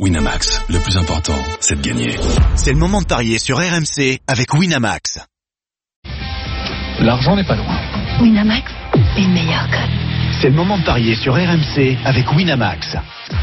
Winamax, le plus important, c'est de gagner. C'est le moment de parier sur RMC avec Winamax. L'argent n'est pas loin. Winamax, les meilleurs codes. C'est le moment de parier sur RMC avec Winamax.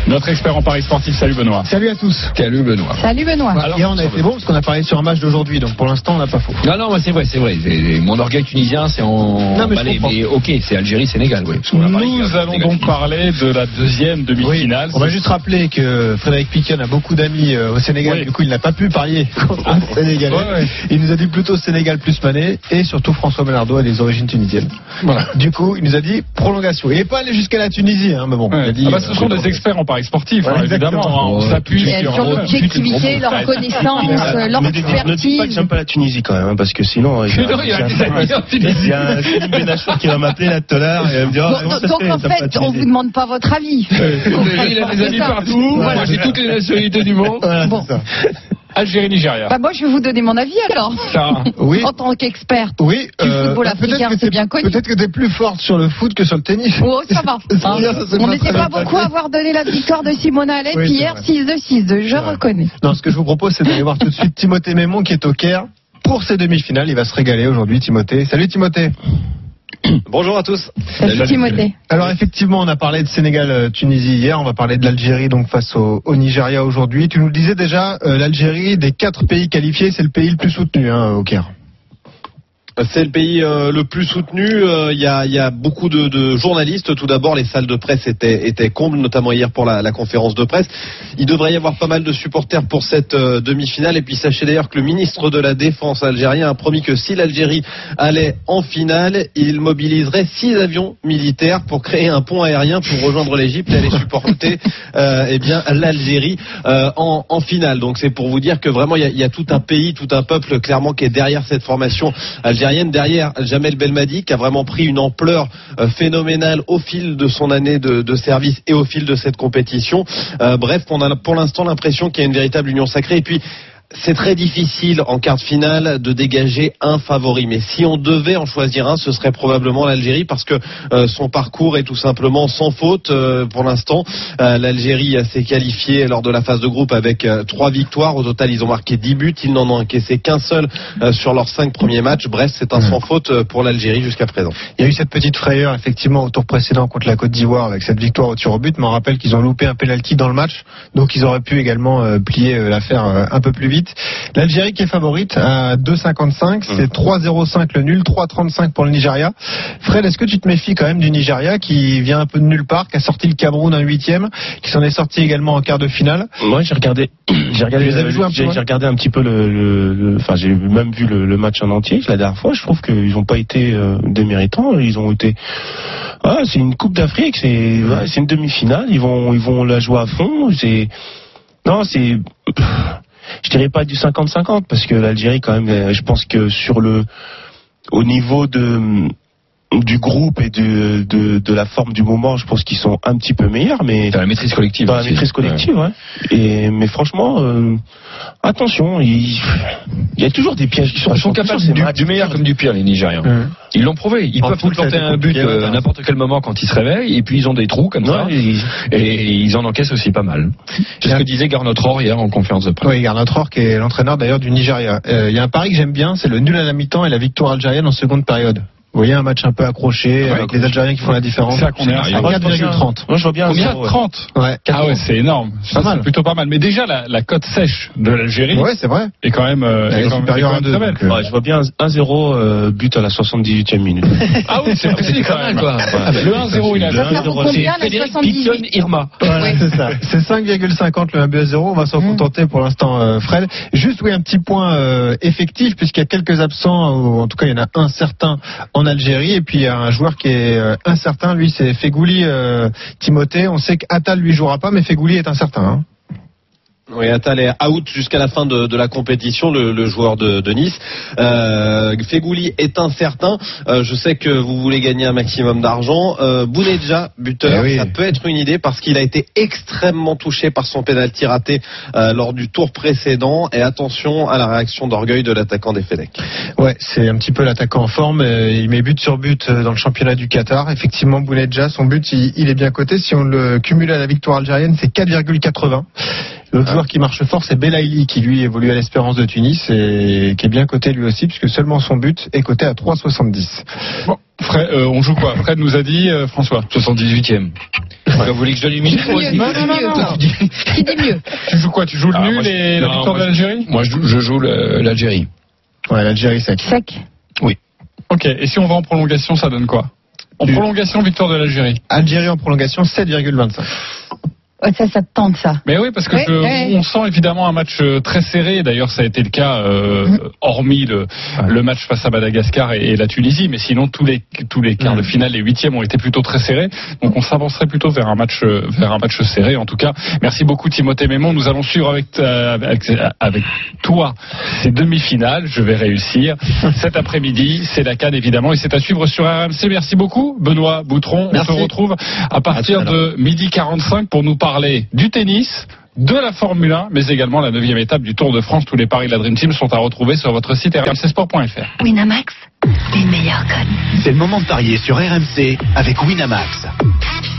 Notre expert en paris sportif, salut Benoît. Salut à tous. Salut Benoît. Salut Benoît. Voilà, hier on a été bon parce qu'on a parlé sur un match d'aujourd'hui, donc pour l'instant on n'a pas faux. Non, non, c'est vrai, c'est vrai. Mon orgueil tunisien, c'est en. Non, mais comprends. mais ok, c'est Algérie-Sénégal, oui. Parce qu'on a parlé Nous allons Sénégal. donc parler de la deuxième demi-finale. On va juste rappeler que Frédéric Piquet a beaucoup d'amis euh, au Sénégal, Oui. du coup il n'a pas pu parier contre un Sénégalais. Ouais, ouais. Il nous a dit plutôt Sénégal plus Mané et surtout François Melardo a des origines tunisiennes. Voilà. Du coup il nous a dit prolongation. Il n'est pas allé jusqu'à la Tunisie, hein, mais bon. Ouais. Dit, Ah bah, ce euh, sont des experts en paris sportif, Voilà, hein, évidemment. exactement. hein. On s'appuie sur, sur l'objectivité, leur connaissance, euh, leur Ne dites pas que expertise. j'aime pas la Tunisie quand même, hein, parce que sinon. il y a- Non, il y a des amis en il y a Tunisie. un Céline Benachour qui va m'appeler là tout à l'heure et me dire oh, Donc, en fait, on Tunisie vous demande pas votre avis. Il a des amis partout. Moi, j'ai toutes les nationalités du monde. Bon. C'est ça. Algérie-Nigeria. Bah, moi, je vais vous donner mon avis alors. Sarah. Oui. En tant qu'experte. Oui, Du football bah, africain, peut-être que c'est bien connu. Peut-être que tu es plus forte sur le foot que sur le tennis. Oh, ça va. Ça, ça, On n'était pas beaucoup à avoir donné la victoire de Simona Alep Oui, hier, vrai. 6-2, 6-2, je reconnais. Non, ce que je vous propose, c'est d'aller voir tout de suite Timothée Mémon qui est au Caire pour ses demi-finales. Il va se régaler aujourd'hui, Timothée. Salut Timothée. Bonjour à tous. Salut Timothée. Alors effectivement, on a parlé de Sénégal-Tunisie hier, on va parler de l'Algérie donc face au, au Nigeria aujourd'hui. Tu nous le disais déjà, euh, l'Algérie des quatre pays qualifiés, c'est le pays le plus soutenu hein, au Caire. C'est le pays euh, le plus soutenu. Euh, Il y, a, il y a beaucoup de, de journalistes. Tout d'abord, les salles de presse étaient, étaient combles, notamment hier pour la, la conférence de presse. Il devrait y avoir pas mal de supporters pour cette euh, demi-finale. Et puis sachez d'ailleurs que le ministre de la Défense algérien a promis que si l'Algérie allait en finale, il mobiliserait six avions militaires pour créer un pont aérien pour rejoindre l'Égypte et aller supporter euh, eh bien l'Algérie euh, en, en finale. Donc c'est pour vous dire que vraiment il y, y a tout un pays, tout un peuple clairement qui est derrière cette formation algérienne, derrière Jamel Belmadi qui a vraiment pris une ampleur euh, phénoménale au fil de son année de, de service et au fil de cette compétition. Euh, bref, on a pour l'instant l'impression qu'il y a une véritable union sacrée. Et puis c'est très difficile en quart de finale de dégager un favori, mais si on devait en choisir un, ce serait probablement l'Algérie parce que euh, son parcours est tout simplement sans faute euh, pour l'instant. Euh, L'Algérie s'est qualifiée lors de la phase de groupe avec trois victoires. Au total, ils ont marqué 10 buts. Ils n'en ont encaissé qu'un seul sur leurs cinq premiers matchs. Bref, c'est un sans faute pour l'Algérie jusqu'à présent. Il y a eu cette petite frayeur effectivement au tour précédent contre la Côte d'Ivoire avec cette victoire au tir au but, mais on rappelle qu'ils ont loupé un penalty dans le match, donc ils auraient pu également plier l'affaire un peu plus vite. L'Algérie qui est favorite à 2,55, c'est 3,05 le nul, 3,35 pour le Nigeria. Fred, est-ce que tu te méfies quand même du Nigeria qui vient un peu de nulle part, qui a sorti le Cameroun en huitième, qui s'en est sorti également en quart de finale? Moi, j'ai regardé, j'ai regardé, j'ai regardé un petit peu le, enfin, j'ai même vu le, le match en entier la dernière fois. Je trouve qu'ils n'ont pas été euh, déméritants. Ils ont été, ah, c'est une Coupe d'Afrique, c'est, ouais, c'est une demi-finale. Ils vont, ils vont la jouer à fond. C'est, non, c'est, je dirais pas du 50-50 parce que l'Algérie, quand même, euh, je pense que sur le, au niveau de du groupe et de, de, de la forme du moment, je pense qu'ils sont un petit peu meilleurs, mais Dans la maîtrise collective. dans la aussi. maîtrise collective, ouais. Et mais franchement, euh, attention, il, il y a toujours des pièges. Ils sont, ils sont capables du, du meilleur comme du pire, les Nigériens. Ils l'ont prouvé. Ils En peuvent poule, te planter ça a été un but compliqué, euh, à n'importe quel moment quand ils se réveillent, et puis ils ont des trous comme ça, et ils en encaissent aussi pas mal. C'est ce que disait Garnot Rohr hier en conférence de presse. Oui, Garnot Rohr qui est l'entraîneur d'ailleurs du Nigeria. Euh, Il y a un pari que j'aime bien, c'est le nul à la mi-temps et la victoire algérienne en seconde période. Vous voyez un match un peu accroché avec les Algériens qui font la différence. C'est ça qu'on est à arrivé. 4,30. Moi, je vois bien. un Combien zéro, ouais. 30 Ouais, Ah ouais, c'est énorme. Pas mal. c'est plutôt pas mal. Mais déjà, la, la cote sèche de l'Algérie ouais c'est vrai. est quand même, euh, est est quand même- supérieure à quand deux, même très belle. donc, euh, Ouais, je vois bien un 1-0 euh, but à la 78e minute. Ah oui, c'est précis quand même. quoi. Le 1-0, il a Le Ça fait 1-0, combien c'est la Frédéric 78 Piton Irma. Voilà, Ouais. c'est ça. C'est 5,50 le 1 but à 0. On va s'en contenter pour l'instant, euh, Fred. Juste, oui, un petit point euh, effectif, puisqu'il y a quelques absents, ou en tout cas, il y en a un certain en Algérie, et puis il y a un joueur qui est euh, incertain. Lui, c'est Fegouli euh, Timothée. On sait qu'Atal lui jouera pas, mais Fegouli est incertain. hein. Oui, Attal est out jusqu'à la fin de, de la compétition, le, le joueur de, de Nice. Euh, Fegouli est incertain. Euh, je sais que vous voulez gagner un maximum d'argent. Euh, Bounedja, buteur, Eh oui. ça peut être une idée parce qu'il a été extrêmement touché par son pénalty raté euh, lors du tour précédent. Et attention à la réaction d'orgueil de l'attaquant des Fenech. Ouais, c'est un petit peu l'attaquant en forme. Euh, Il met but sur but dans le championnat du Qatar. Effectivement, Bounedja, son but, il, il est bien coté. Si on le cumule à la victoire algérienne, c'est 4,80. L'autre Ah. joueur qui marche fort, c'est Belaïli, qui lui évolue à l'Espérance de Tunis et qui est bien coté lui aussi, puisque seulement son but est coté à 3,70. Bon, Fred, euh, on joue quoi? Fred nous a dit, euh, François. 78e. Vous voulez que je donne une minute Mieux, aussi non, non, non, non. Qui dit mieux Tu joues quoi? Tu joues le Ah, nul moi, je- et la victoire de l'Algérie? Moi, je, je joue l'Algérie. Ouais, l'Algérie sec. Sec. Ok, et si on va en prolongation, ça donne quoi? En prolongation, victoire de l'Algérie. Algérie en prolongation, 7,25. Ça, ça te tente, ça. Mais oui, parce que je- on sent évidemment un match euh, très serré. D'ailleurs, ça a été le cas, euh, Mhm. hormis le, le match face à Madagascar et, et la Tunisie. Mais sinon, tous les tous les quarts de finale, les huitièmes ont été plutôt très serrés. Donc, on s'avancerait plutôt vers un match euh, vers un match serré. En tout cas, merci beaucoup Timothée Mémon. Nous allons suivre avec avec, avec toi ces demi-finales. Je vais réussir cet après-midi. C'est la canne évidemment et c'est à suivre sur RMC. Merci beaucoup, Benoît Boutron. Merci. On se retrouve à partir à de midi 45 pour nous parler du tennis, de la Formule 1, mais également la neuvième étape du Tour de France. Tous les paris de la Dream Team sont à retrouver sur votre site rmcsport.fr. Winamax, les meilleurs codes. C'est le moment de parier sur RMC avec Winamax.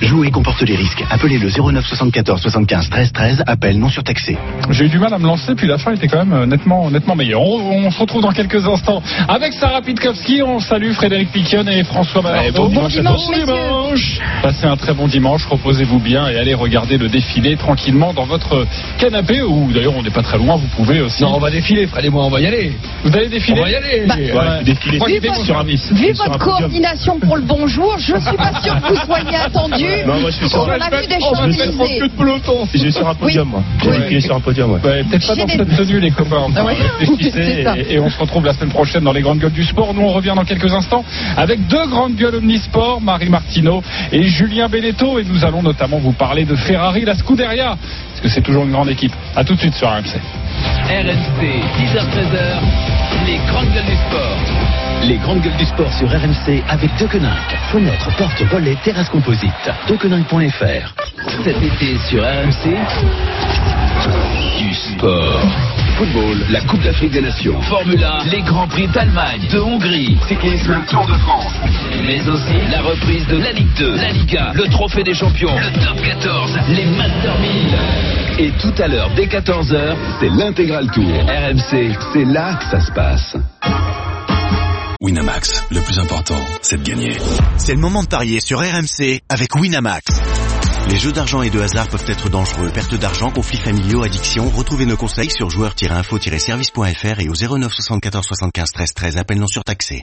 Jouer comporte les risques. Appelez le 09 74 75 13 13. Appel non surtaxé. J'ai eu du mal à me lancer, puis la fin était quand même euh, nettement, nettement meilleure. On, on se retrouve dans quelques instants avec Sarah Pitkowski. On salue Frédéric Piquion et François Malardo. bon dimanche, Bon. Dimanche. Passez un très bon dimanche. Reposez-vous bien et allez regarder le défilé tranquillement dans votre canapé ou d'ailleurs on n'est pas très loin. Vous pouvez aussi. Non, on va défiler, Fred et moi, on va y aller. Vous allez défiler On va y aller. Bah, Ouais. défiler Je Vu votre- sur un miss. Vu sur votre coordination pour le bonjour, je suis pas sûr que vous soyez attendu. Non, moi, je suis sur On a vu des on va se mettre en queue Champs-Élysées. de peloton. J'ai sur un podium, moi. J'ai Ouais. défilé sur un podium, ouais. Ouais, peut-être pas dans des- cette tenue, les copains. Ah et, et on se retrouve la semaine prochaine dans les grandes gueules du sport. Nous, on revient dans quelques instants avec deux grandes gueules omnisport, Marie Martineau et Julien Beneteau. Et nous allons notamment vous parler de Ferrari, la Scuderia, parce que c'est toujours une grande équipe. À tout de suite sur RMC. RMC, 10h-13h, les grandes gueules du sport. Les grandes gueules du sport sur RMC avec Tokeninck. Fenêtre, porte, volet, terrasse composite. Tokeninck.fr. Cet été sur RMC, du sport. Football, la Coupe d'Afrique des Nations. Formule 1, les Grands Prix d'Allemagne, de Hongrie. Cyclisme, Tour de France. Mais aussi la reprise de la Ligue 2, la Liga, le Trophée des Champions, le Top 14, les Master 1000. Et tout à l'heure, dès 14h, c'est l'intégral Tour. RMC, c'est là que ça se passe. Winamax, le plus important, c'est de gagner. C'est le moment de parier sur RMC avec Winamax. Les jeux d'argent et de hasard peuvent être dangereux. Perte d'argent, conflits familiaux, addiction. Retrouvez nos conseils sur joueurs-info-service.fr et au 09 74 75 13 13. Appel non surtaxé.